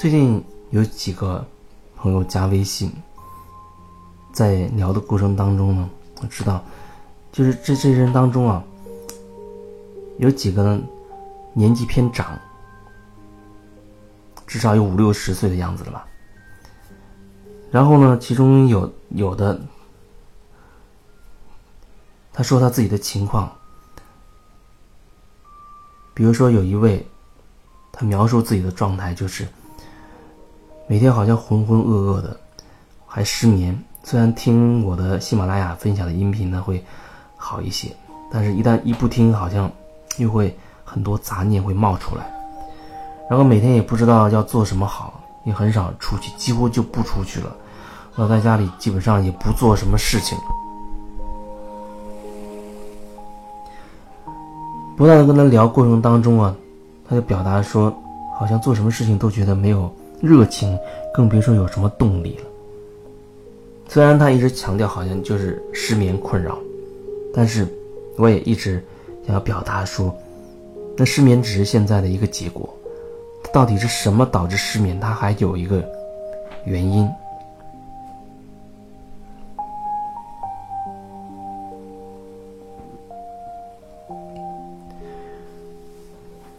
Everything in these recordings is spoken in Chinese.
最近有几个朋友加微信，在聊的过程当中呢，我知道，就是这这些人当中啊，有几个呢年纪偏长，至少有五六十岁的样子了吧。然后呢，其中有有的，他说他自己的情况，比如说有一位，他描述自己的状态就是。每天好像浑浑噩噩的，还失眠。虽然听我的喜马拉雅分享的音频呢会好一些，但是一旦一不听，好像又会很多杂念会冒出来。然后每天也不知道要做什么好，也很少出去，几乎就不出去了。我在家里基本上也不做什么事情。不断的跟他聊过程当中啊，他就表达说，好像做什么事情都觉得没有。热情，更别说有什么动力了。虽然他一直强调好像就是失眠困扰，但是我也一直想要表达说，那失眠只是现在的一个结果，到底是什么导致失眠？它还有一个原因。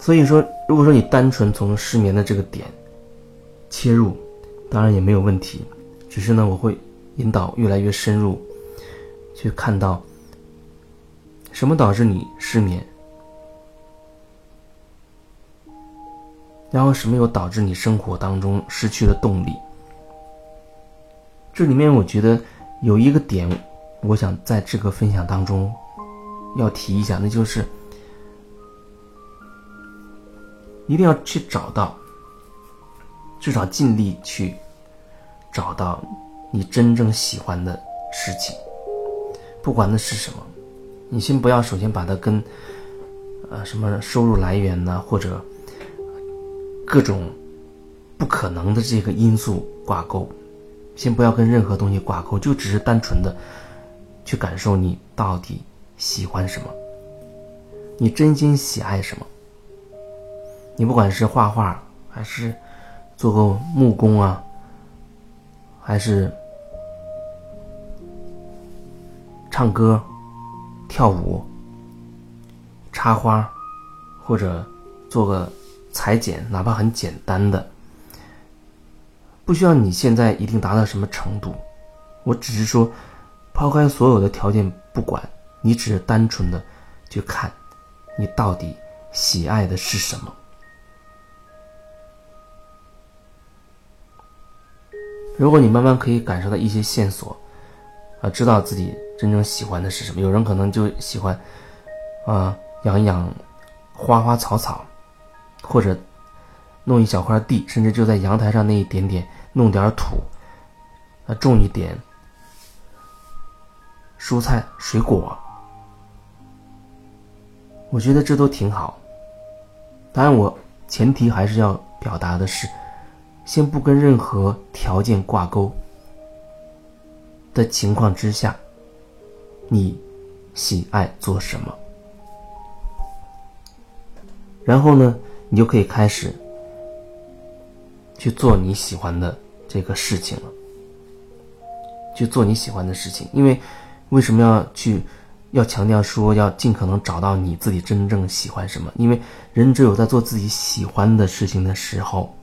所以说，如果说你单纯从失眠的这个点，切入，当然也没有问题，只是呢，我会引导越来越深入，去看到什么导致你失眠，然后什么又导致你生活当中失去了动力。这里面我觉得有一个点，我想在这个分享当中要提一下，那就是一定要去找到。至少尽力去找到你真正喜欢的事情，不管那是什么，你先不要首先把它跟呃什么收入来源呢，或者各种不可能的这个因素挂钩，先不要跟任何东西挂钩，就只是单纯的去感受你到底喜欢什么，你真心喜爱什么，你不管是画画还是。做个木工啊，还是唱歌、跳舞、插花，或者做个裁剪，哪怕很简单的，不需要你现在一定达到什么程度。我只是说，抛开所有的条件不管，你只是单纯的去看，你到底喜爱的是什么。如果你慢慢可以感受到一些线索，啊，知道自己真正喜欢的是什么。有人可能就喜欢，啊，养一养花花草草，或者弄一小块地，甚至就在阳台上那一点点弄点土，啊，种一点蔬菜水果。我觉得这都挺好。当然，我前提还是要表达的是。先不跟任何条件挂钩的情况之下，你喜爱做什么？然后呢，你就可以开始去做你喜欢的这个事情了。去做你喜欢的事情，因为为什么要去要强调说要尽可能找到你自己真正喜欢什么？因为人只有在做自己喜欢的事情的时候。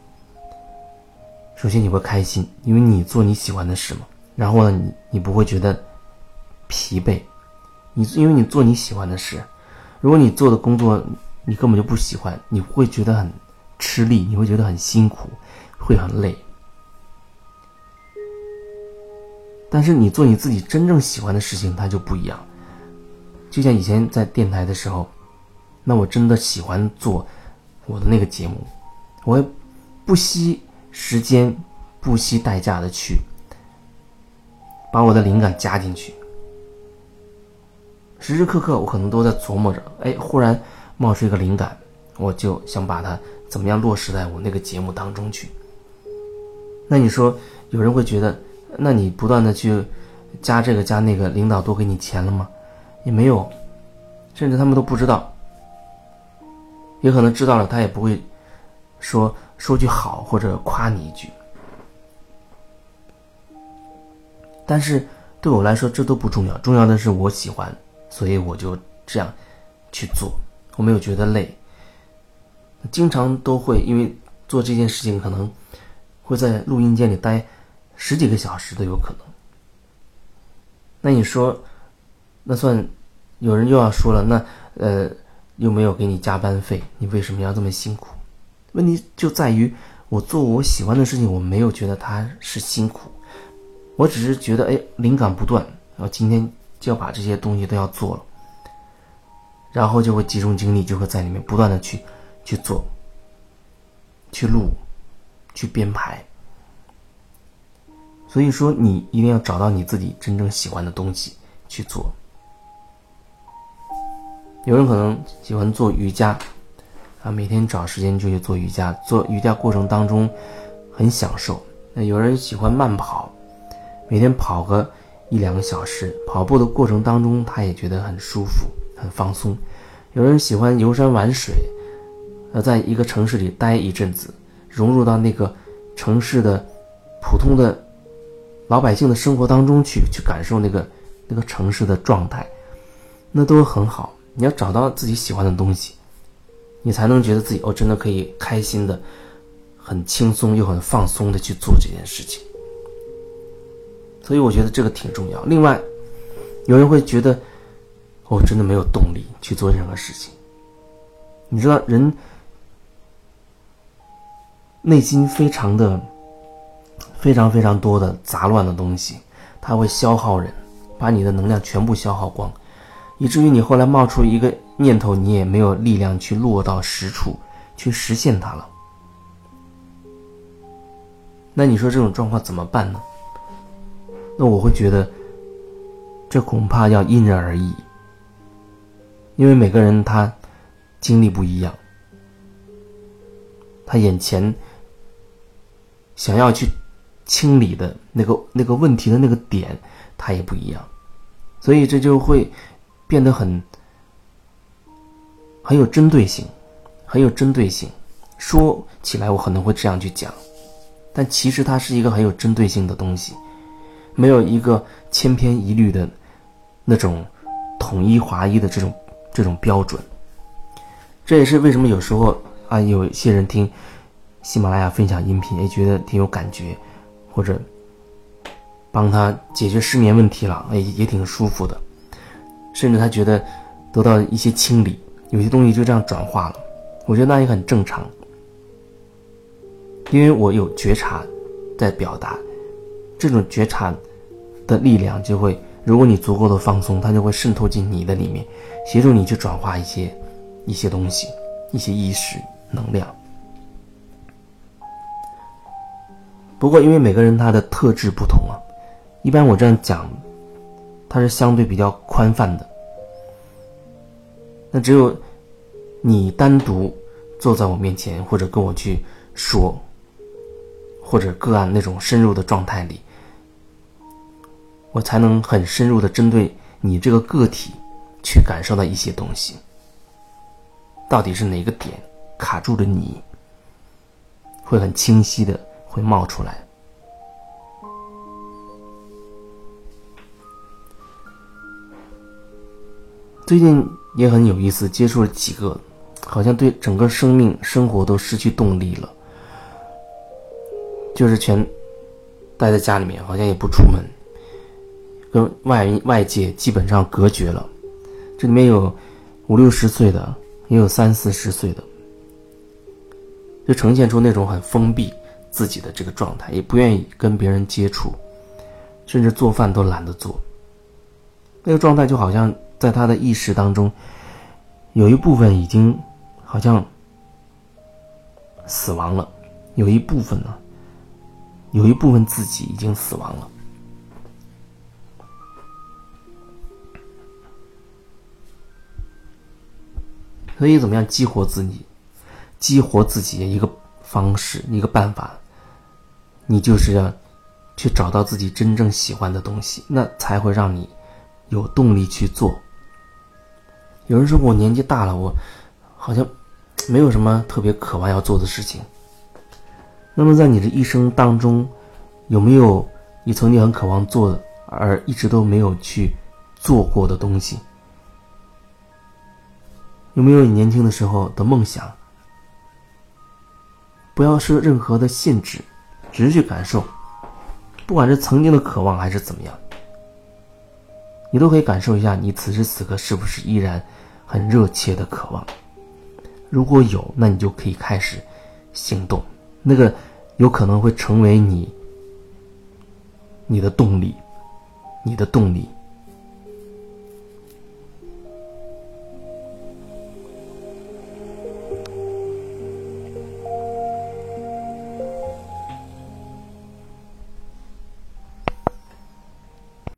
首先你会开心，因为你做你喜欢的事嘛。然后呢，你你不会觉得疲惫，你因为你做你喜欢的事。如果你做的工作你根本就不喜欢，你会觉得很吃力，你会觉得很辛苦，会很累。但是你做你自己真正喜欢的事情，它就不一样。就像以前在电台的时候，那我真的喜欢做我的那个节目，我也不惜。时间不惜代价的去把我的灵感加进去，时时刻刻我可能都在琢磨着，哎，忽然冒出一个灵感，我就想把它怎么样落实在我那个节目当中去。那你说有人会觉得，那你不断的去加这个加那个，领导多给你钱了吗？也没有，甚至他们都不知道，也可能知道了，他也不会。说说句好或者夸你一句。但是对我来说，这都不重要，重要的是我喜欢，所以我就这样去做，我没有觉得累。经常都会因为做这件事情，可能会在录音间里待十几个小时都有可能。那你说，那算有人又要说了，那呃又没有给你加班费，你为什么要这么辛苦？问题就在于我做我喜欢的事情，我没有觉得它是辛苦。我只是觉得，哎，灵感不断，然后今天就要把这些东西都要做了，然后就会集中精力，就会在里面不断的去去做、去录、去编排。所以说，你一定要找到你自己真正喜欢的东西去做。有人可能喜欢做瑜伽，啊，每天找时间就去做瑜伽，做瑜伽过程当中很享受。那有人喜欢慢跑。每天跑个一两个小时，跑步的过程当中，他也觉得很舒服、很放松。有人喜欢游山玩水，呃，在一个城市里待一阵子，融入到那个城市的普通的老百姓的生活当中去，去感受那个那个城市的状态，那都很好。你要找到自己喜欢的东西，你才能觉得自己哦，真的可以开心的、很轻松又很放松的去做这件事情。所以我觉得这个挺重要。另外，有人会觉得，我真的没有动力去做任何事情。你知道，人内心非常的、非常非常多的杂乱的东西，它会消耗人，把你的能量全部消耗光，以至于你后来冒出一个念头，你也没有力量去落到实处去实现它了。那你说这种状况怎么办呢？那我会觉得，这恐怕要因人而异，因为每个人他经历不一样，他眼前想要去清理的那个那个问题的那个点，他也不一样，所以这就会变得很很有针对性，很有针对性。说起来我可能会这样去讲，但其实它是一个很有针对性的东西。没有一个千篇一律的那种统一划一的这种这种标准，这也是为什么有时候啊，有些人听喜马拉雅分享音频，也觉得挺有感觉，或者帮他解决失眠问题了，也也挺舒服的，甚至他觉得得到一些清理，有些东西就这样转化了，我觉得那也很正常，因为我有觉察在表达。这种觉察的力量就会，如果你足够的放松，它就会渗透进你的里面，协助你去转化一些一些东西、一些意识能量。不过，因为每个人他的特质不同啊，一般我这样讲，它是相对比较宽泛的。那只有你单独坐在我面前，或者跟我去说，或者个案那种深入的状态里。我才能很深入的针对你这个个体，去感受到一些东西。到底是哪个点卡住了你，会很清晰的会冒出来。最近也很有意思，接触了几个，好像对整个生命生活都失去动力了，就是全待在家里面，好像也不出门。跟外外界基本上隔绝了，这里面有五六十岁的，也有三四十岁的，就呈现出那种很封闭自己的这个状态，也不愿意跟别人接触，甚至做饭都懒得做。那个状态就好像在他的意识当中，有一部分已经好像死亡了，有一部分呢，有一部分自己已经死亡了。所以，怎么样激活自己？激活自己的一个方式，一个办法，你就是要去找到自己真正喜欢的东西，那才会让你有动力去做。有人说我年纪大了，我好像没有什么特别渴望要做的事情，那么在你的一生当中，有没有你曾经很渴望做而一直都没有去做过的东西？有没有你年轻的时候的梦想？不要设任何的限制，只是去感受，不管是曾经的渴望还是怎么样，你都可以感受一下，你此时此刻是不是依然很热切的渴望？如果有，那你就可以开始行动，那个有可能会成为你你的动力，你的动力。